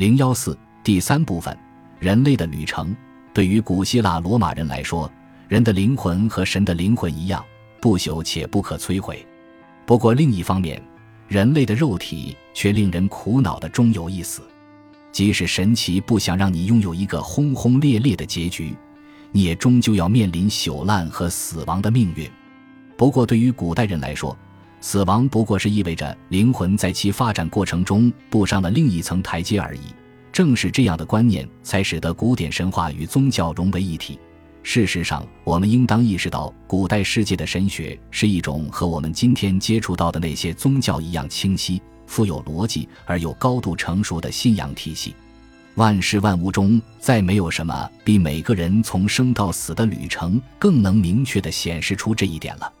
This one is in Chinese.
零幺四第三部分：人类的旅程。对于古希腊罗马人来说，人的灵魂和神的灵魂一样，不朽且不可摧毁。不过另一方面，人类的肉体却令人苦恼的终有一死。即使神奇不想让你拥有一个轰轰烈烈的结局，你也终究要面临朽烂和死亡的命运。不过对于古代人来说，死亡不过是意味着灵魂在其发展过程中步上了另一层台阶而已。正是这样的观念，才使得古典神话与宗教融为一体。事实上，我们应当意识到，古代世界的神学是一种和我们今天接触到的那些宗教一样清晰、富有逻辑而又高度成熟的信仰体系。万事万物中，再没有什么比每个人从生到死的旅程更能明确地显示出这一点了。